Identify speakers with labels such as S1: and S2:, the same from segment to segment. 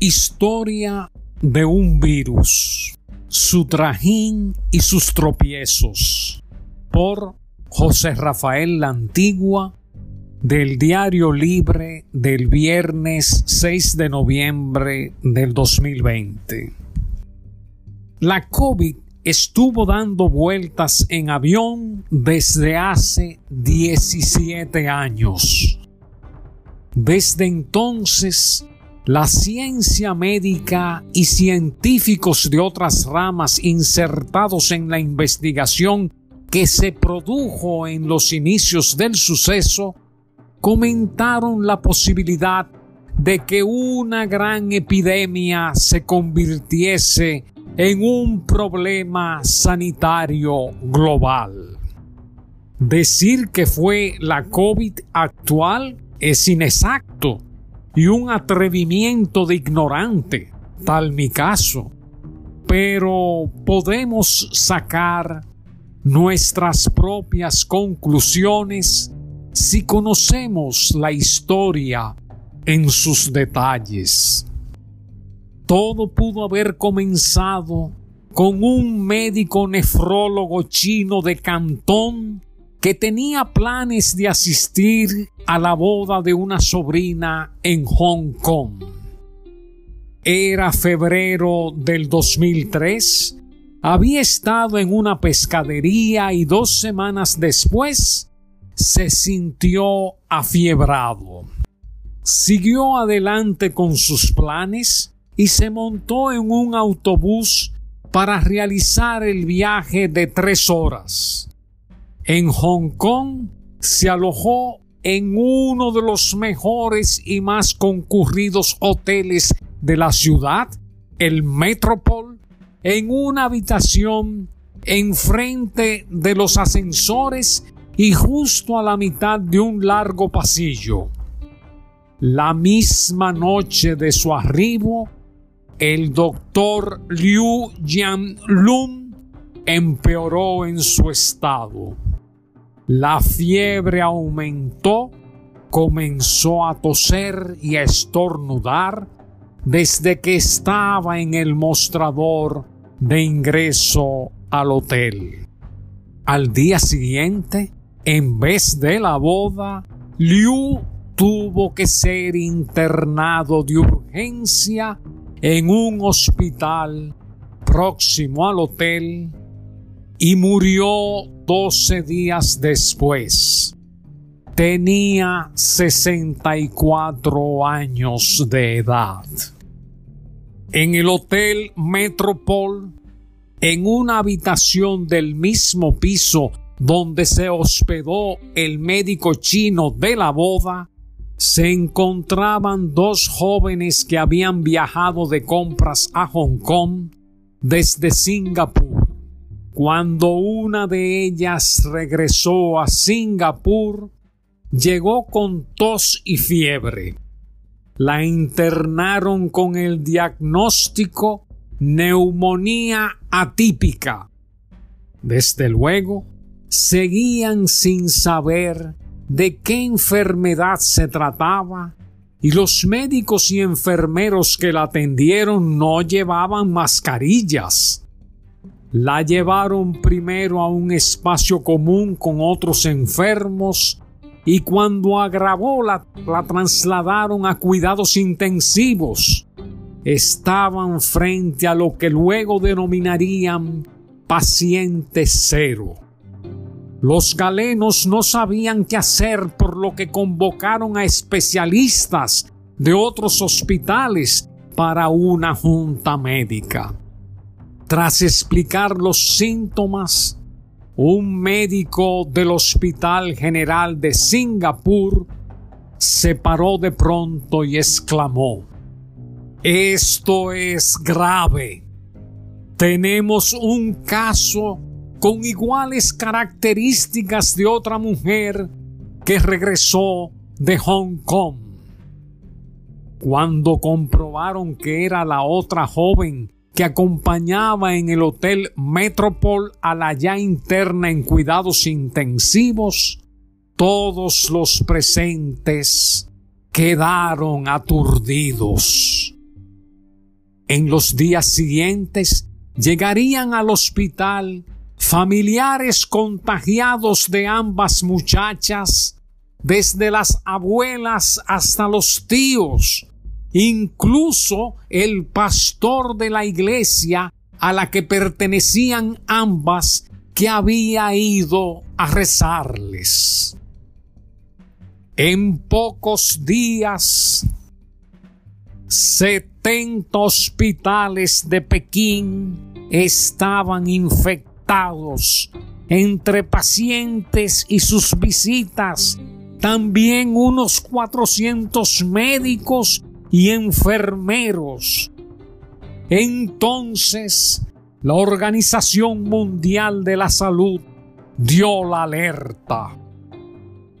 S1: Historia de un virus, su trajín y sus tropiezos, por José Rafael La Antigua, del Diario Libre del viernes 6 de noviembre del 2020. La COVID estuvo dando vueltas en avión desde hace 17 años. Desde entonces, la ciencia médica y científicos de otras ramas insertados en la investigación que se produjo en los inicios del suceso comentaron la posibilidad de que una gran epidemia se convirtiese en un problema sanitario global. Decir que fue la COVID actual es inexacto y un atrevimiento de ignorante, tal mi caso. Pero podemos sacar nuestras propias conclusiones si conocemos la historia en sus detalles. Todo pudo haber comenzado con un médico nefrólogo chino de Cantón que tenía planes de asistir a la boda de una sobrina en Hong Kong. Era febrero del 2003, había estado en una pescadería y dos semanas después se sintió afiebrado. Siguió adelante con sus planes y se montó en un autobús para realizar el viaje de tres horas. En Hong Kong se alojó en uno de los mejores y más concurridos hoteles de la ciudad, el Metropol, en una habitación enfrente de los ascensores y justo a la mitad de un largo pasillo. La misma noche de su arribo, el doctor Liu Jianlun empeoró en su estado. La fiebre aumentó, comenzó a toser y a estornudar desde que estaba en el mostrador de ingreso al hotel. Al día siguiente, en vez de la boda, Liu tuvo que ser internado de urgencia en un hospital próximo al hotel y murió doce días después. Tenía 64 años de edad. En el Hotel Metropol, en una habitación del mismo piso donde se hospedó el médico chino de la boda, se encontraban dos jóvenes que habían viajado de compras a Hong Kong desde Singapur. Cuando una de ellas regresó a Singapur, llegó con tos y fiebre. La internaron con el diagnóstico neumonía atípica. Desde luego, seguían sin saber de qué enfermedad se trataba y los médicos y enfermeros que la atendieron no llevaban mascarillas. La llevaron primero a un espacio común con otros enfermos y cuando agravó la, la trasladaron a cuidados intensivos. Estaban frente a lo que luego denominarían paciente cero. Los galenos no sabían qué hacer por lo que convocaron a especialistas de otros hospitales para una junta médica. Tras explicar los síntomas, un médico del Hospital General de Singapur se paró de pronto y exclamó, Esto es grave. Tenemos un caso con iguales características de otra mujer que regresó de Hong Kong. Cuando comprobaron que era la otra joven que acompañaba en el Hotel Metropol a la ya interna en cuidados intensivos, todos los presentes quedaron aturdidos. En los días siguientes llegarían al hospital familiares contagiados de ambas muchachas, desde las abuelas hasta los tíos, incluso el pastor de la iglesia a la que pertenecían ambas que había ido a rezarles. En pocos días, setenta hospitales de Pekín estaban infectados entre pacientes y sus visitas, también unos 400 médicos y enfermeros. Entonces, la Organización Mundial de la Salud dio la alerta.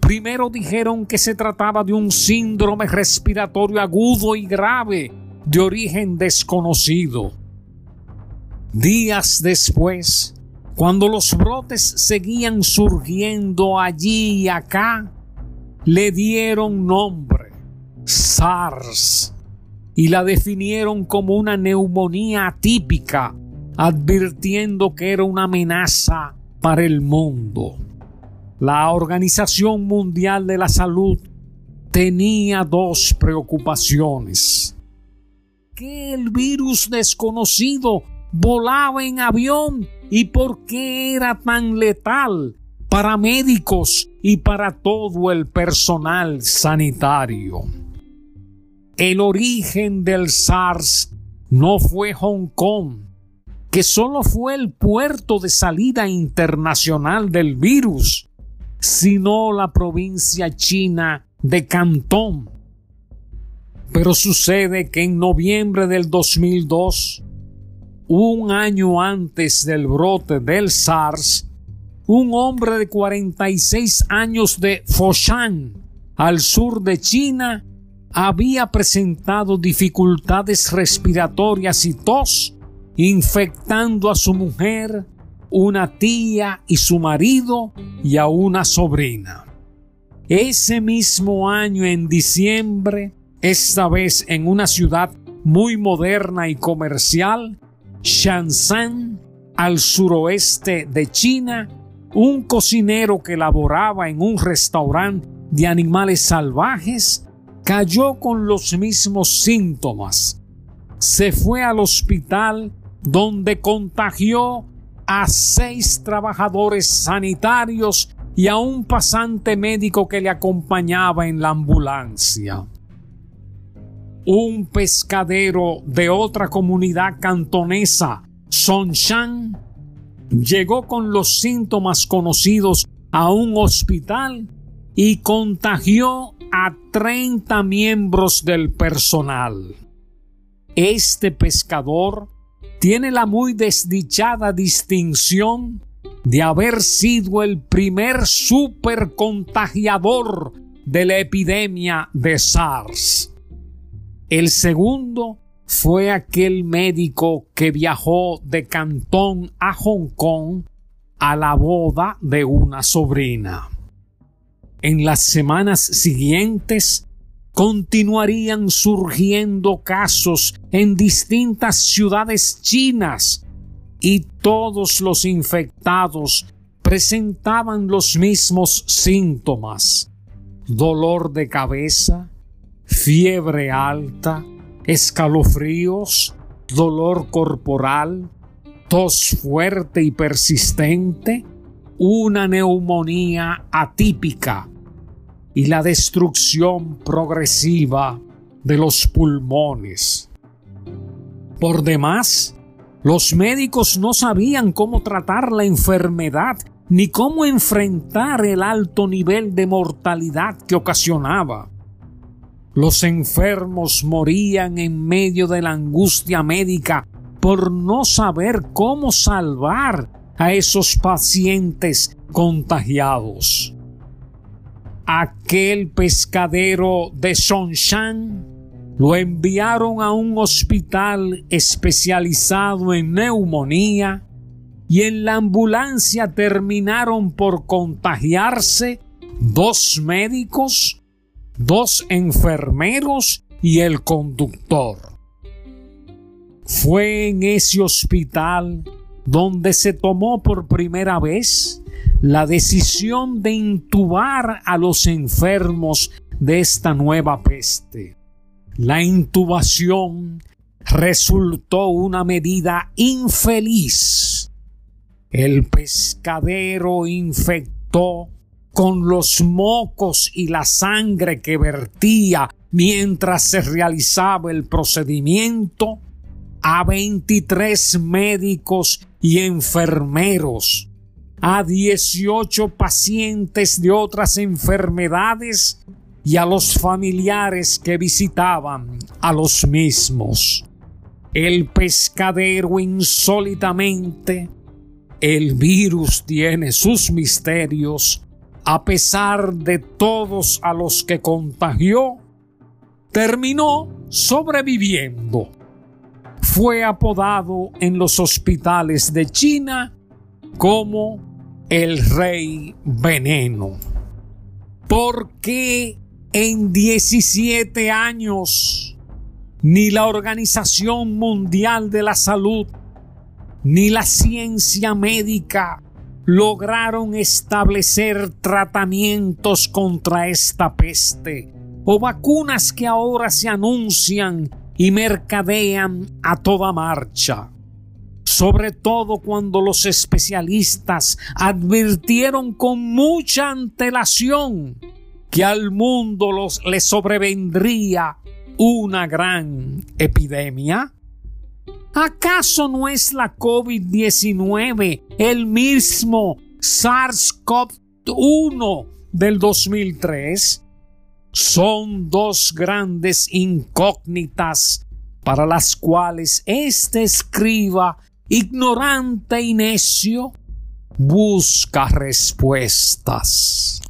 S1: Primero dijeron que se trataba de un síndrome respiratorio agudo y grave de origen desconocido. Días después, cuando los brotes seguían surgiendo allí y acá, le dieron nombre, SARS, y la definieron como una neumonía atípica, advirtiendo que era una amenaza para el mundo. La Organización Mundial de la Salud tenía dos preocupaciones. ¿Qué el virus desconocido volaba en avión y por qué era tan letal para médicos y para todo el personal sanitario? El origen del SARS no fue Hong Kong, que solo fue el puerto de salida internacional del virus, sino la provincia china de Cantón. Pero sucede que en noviembre del 2002, un año antes del brote del SARS, un hombre de 46 años de Foshan, al sur de China, había presentado dificultades respiratorias y tos, infectando a su mujer una tía y su marido y a una sobrina. Ese mismo año, en diciembre, esta vez en una ciudad muy moderna y comercial, Shenzhen, al suroeste de China, un cocinero que laboraba en un restaurante de animales salvajes cayó con los mismos síntomas. Se fue al hospital donde contagió a seis trabajadores sanitarios y a un pasante médico que le acompañaba en la ambulancia. Un pescadero de otra comunidad cantonesa, Songshan, llegó con los síntomas conocidos a un hospital y contagió a 30 miembros del personal. Este pescador tiene la muy desdichada distinción de haber sido el primer supercontagiador de la epidemia de SARS. El segundo fue aquel médico que viajó de Cantón a Hong Kong a la boda de una sobrina. En las semanas siguientes, continuarían surgiendo casos en distintas ciudades chinas y todos los infectados presentaban los mismos síntomas. Dolor de cabeza, fiebre alta, escalofríos, dolor corporal, tos fuerte y persistente, una neumonía atípica y la destrucción progresiva de los pulmones. Por demás, los médicos no sabían cómo tratar la enfermedad ni cómo enfrentar el alto nivel de mortalidad que ocasionaba. Los enfermos morían en medio de la angustia médica por no saber cómo salvar a esos pacientes contagiados aquel pescadero de Songshan lo enviaron a un hospital especializado en neumonía y en la ambulancia terminaron por contagiarse dos médicos, dos enfermeros y el conductor. Fue en ese hospital donde se tomó por primera vez la decisión de intubar a los enfermos de esta nueva peste. La intubación resultó una medida infeliz. El pescadero infectó con los mocos y la sangre que vertía mientras se realizaba el procedimiento a 23 médicos y enfermeros, a 18 pacientes de otras enfermedades y a los familiares que visitaban a los mismos. El pescadero insólitamente, el virus tiene sus misterios, a pesar de todos a los que contagió, terminó sobreviviendo. Fue apodado en los hospitales de China como el rey veneno. ¿Por qué en 17 años ni la Organización Mundial de la Salud ni la ciencia médica lograron establecer tratamientos contra esta peste o vacunas que ahora se anuncian y mercadean a toda marcha. Sobre todo cuando los especialistas advirtieron con mucha antelación que al mundo los, le sobrevendría una gran epidemia. ¿Acaso no es la COVID-19 el mismo SARS-CoV-1 del 2003? Son dos grandes incógnitas para las cuales este escriba, ignorante y necio, busca respuestas.